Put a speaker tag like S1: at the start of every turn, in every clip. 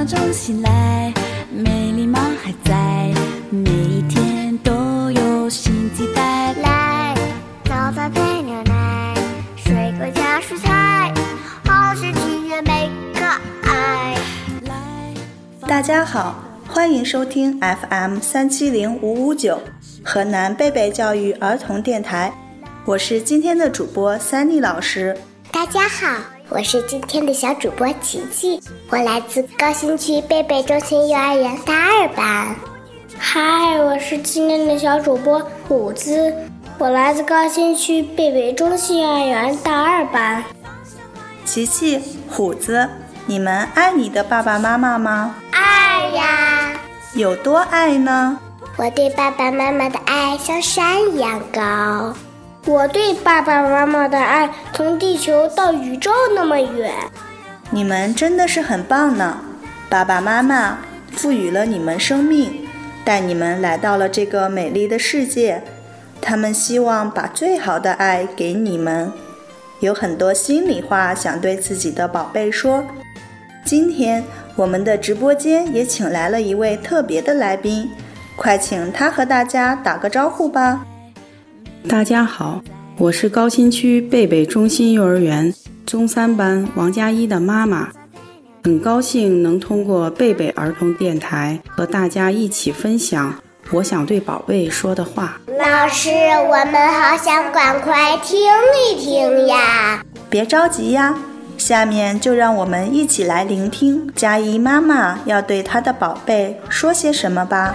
S1: 梦中醒来，美丽吗还在，每一天都有新期待。
S2: 来，早餐配牛奶，水果加蔬菜，好事体验每个爱。
S1: 来，
S3: 大家好，欢迎收听 FM 三七零五五九河南贝贝教育儿童电台，我是今天的主播 Sunny 老师。
S2: 大家好，我是今天的小主播琪琪，我来自高新区贝贝中心幼儿园大二班。
S4: 嗨，我是今天的小主播虎子，我来自高新区贝贝中心幼儿园大二班。
S3: 琪琪、虎子，你们爱你的爸爸妈妈吗？
S2: 爱呀！
S3: 有多爱呢？
S2: 我对爸爸妈妈的爱像山一样高。
S4: 我对爸爸妈妈的爱从地球到宇宙那么远。
S3: 你们真的是很棒呢！爸爸妈妈赋予了你们生命，带你们来到了这个美丽的世界。他们希望把最好的爱给你们，有很多心里话想对自己的宝贝说。今天我们的直播间也请来了一位特别的来宾，快请他和大家打个招呼吧。
S5: 大家好，我是高新区贝贝中心幼儿园中三班王佳一的妈妈，很高兴能通过贝贝儿童电台和大家一起分享我想对宝贝说的话。
S2: 老师，我们好想赶快听一听呀！
S3: 别着急呀，下面就让我们一起来聆听佳怡妈妈要对她的宝贝说些什么吧。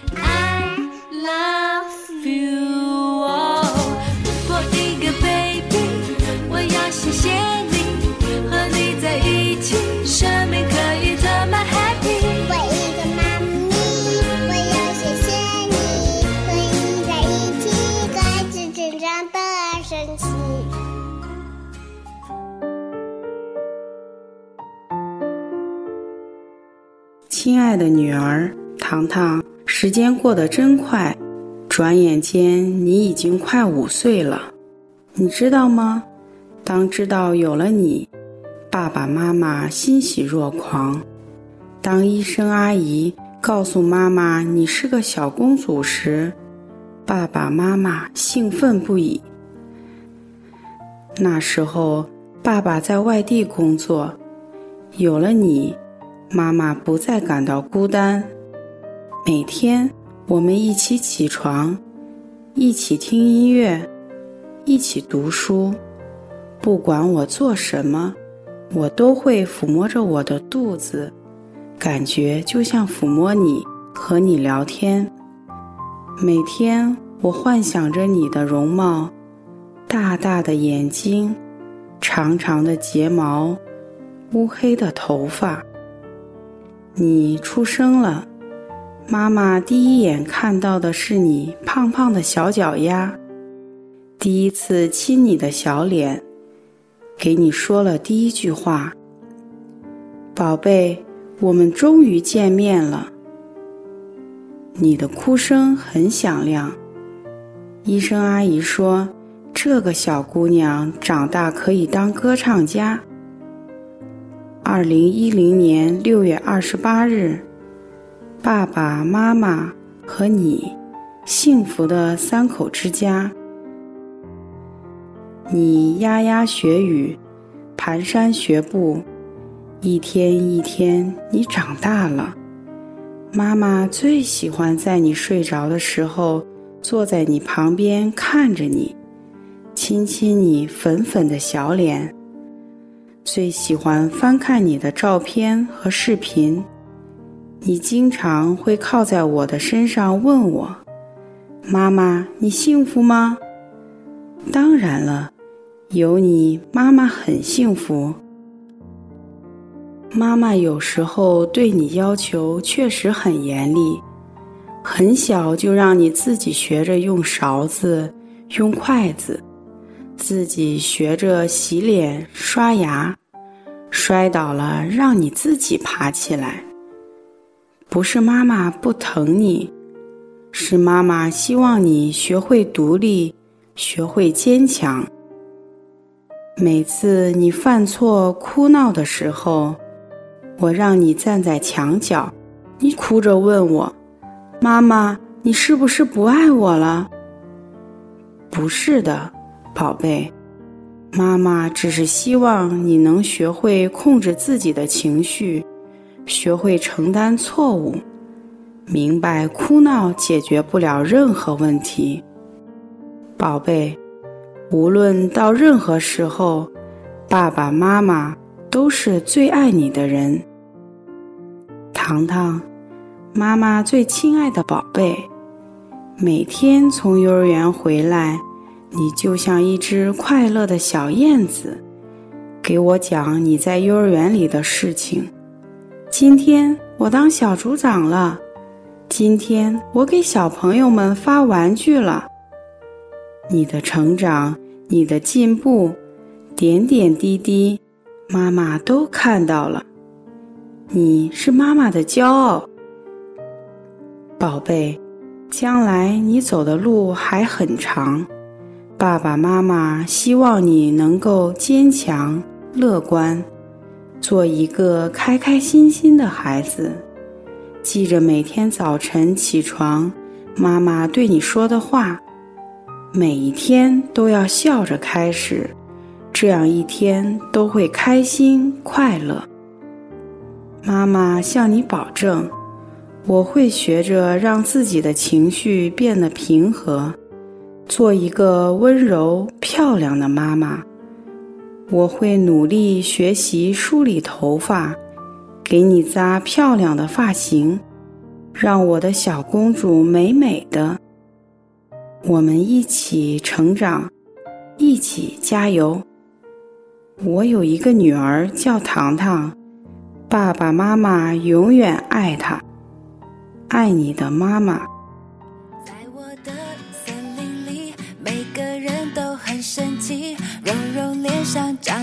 S5: 亲爱的女儿糖糖，时间过得真快，转眼间你已经快五岁了。你知道吗？当知道有了你，爸爸妈妈欣喜若狂。当医生阿姨告诉妈妈你是个小公主时，爸爸妈妈兴奋不已。那时候，爸爸在外地工作，有了你。妈妈不再感到孤单。每天我们一起起床，一起听音乐，一起读书。不管我做什么，我都会抚摸着我的肚子，感觉就像抚摸你，和你聊天。每天我幻想着你的容貌，大大的眼睛，长长的睫毛，乌黑的头发。你出生了，妈妈第一眼看到的是你胖胖的小脚丫，第一次亲你的小脸，给你说了第一句话：“宝贝，我们终于见面了。”你的哭声很响亮，医生阿姨说：“这个小姑娘长大可以当歌唱家。”二零一零年六月二十八日，爸爸妈妈和你，幸福的三口之家。你牙牙学语，蹒跚学步，一天一天，你长大了。妈妈最喜欢在你睡着的时候，坐在你旁边看着你，亲亲你粉粉的小脸。最喜欢翻看你的照片和视频，你经常会靠在我的身上问我：“妈妈，你幸福吗？”当然了，有你，妈妈很幸福。妈妈有时候对你要求确实很严厉，很小就让你自己学着用勺子、用筷子，自己学着洗脸、刷牙，摔倒了让你自己爬起来。不是妈妈不疼你，是妈妈希望你学会独立，学会坚强。每次你犯错、哭闹的时候，我让你站在墙角，你哭着问我：“妈妈，你是不是不爱我了？”不是的，宝贝，妈妈只是希望你能学会控制自己的情绪，学会承担错误，明白哭闹解决不了任何问题。宝贝，无论到任何时候，爸爸妈妈都是最爱你的人。糖糖，妈妈最亲爱的宝贝，每天从幼儿园回来，你就像一只快乐的小燕子，给我讲你在幼儿园里的事情。今天我当小组长了，今天我给小朋友们发玩具了。你的成长，你的进步，点点滴滴，妈妈都看到了。你是妈妈的骄傲，宝贝。将来你走的路还很长，爸爸妈妈希望你能够坚强、乐观，做一个开开心心的孩子。记着每天早晨起床，妈妈对你说的话，每一天都要笑着开始，这样一天都会开心快乐。妈妈向你保证，我会学着让自己的情绪变得平和，做一个温柔漂亮的妈妈。我会努力学习梳理头发，给你扎漂亮的发型，让我的小公主美美的。我们一起成长，一起加油。我有一个女儿叫糖糖。爸爸妈妈永远爱她，爱你的妈妈。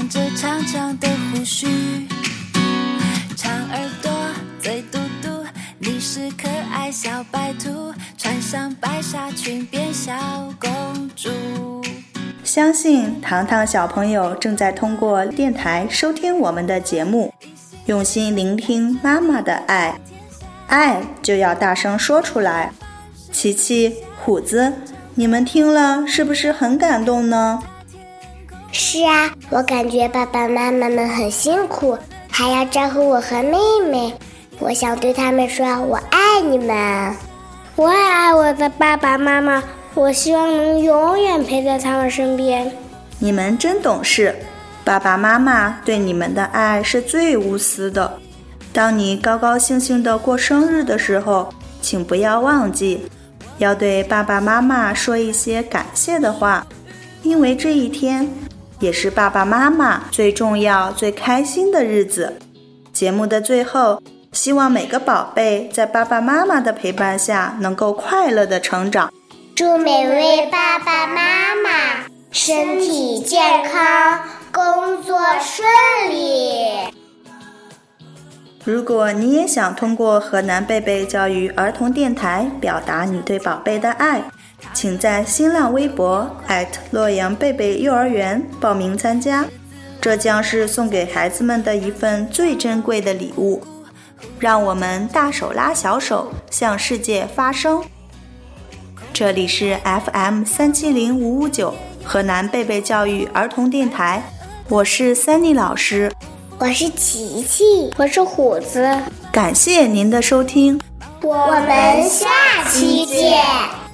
S1: 着长长的胡须，长耳朵，嘴嘟嘟。你是可爱小白兔，穿上白纱裙变小公主。
S3: 相信糖糖小朋友正在通过电台收听我们的节目。用心聆听妈妈的爱，爱就要大声说出来。琪琪、虎子，你们听了是不是很感动呢？
S4: 是啊，我感觉爸爸妈妈们很辛苦，还要照顾我和妹妹。我想对他们说：“我爱你们。”我也爱我的爸爸妈妈，我希望能永远陪在他们身边。
S3: 你们真懂事。爸爸妈妈对你们的爱是最无私的。当你高高兴兴的过生日的时候，请不要忘记，要对爸爸妈妈说一些感谢的话，因为这一天也是爸爸妈妈最重要、最开心的日子。节目的最后，希望每个宝贝在爸爸妈妈的陪伴下能够快乐的成长。
S4: 祝每位爸爸妈妈身体健康。工作顺利。
S3: 如果你也想通过河南贝贝教育儿童电台表达你对宝贝的爱，请在新浪微博洛阳贝贝幼儿园报名参加，这将是送给孩子们的一份最珍贵的礼物。让我们大手拉小手，向世界发声。这里是 FM 三七零五五九河南贝贝教育儿童电台。我是 Sunny 老师，
S4: 我是琪琪，我是虎子。
S3: 感谢您的收听，
S4: 我们下期见。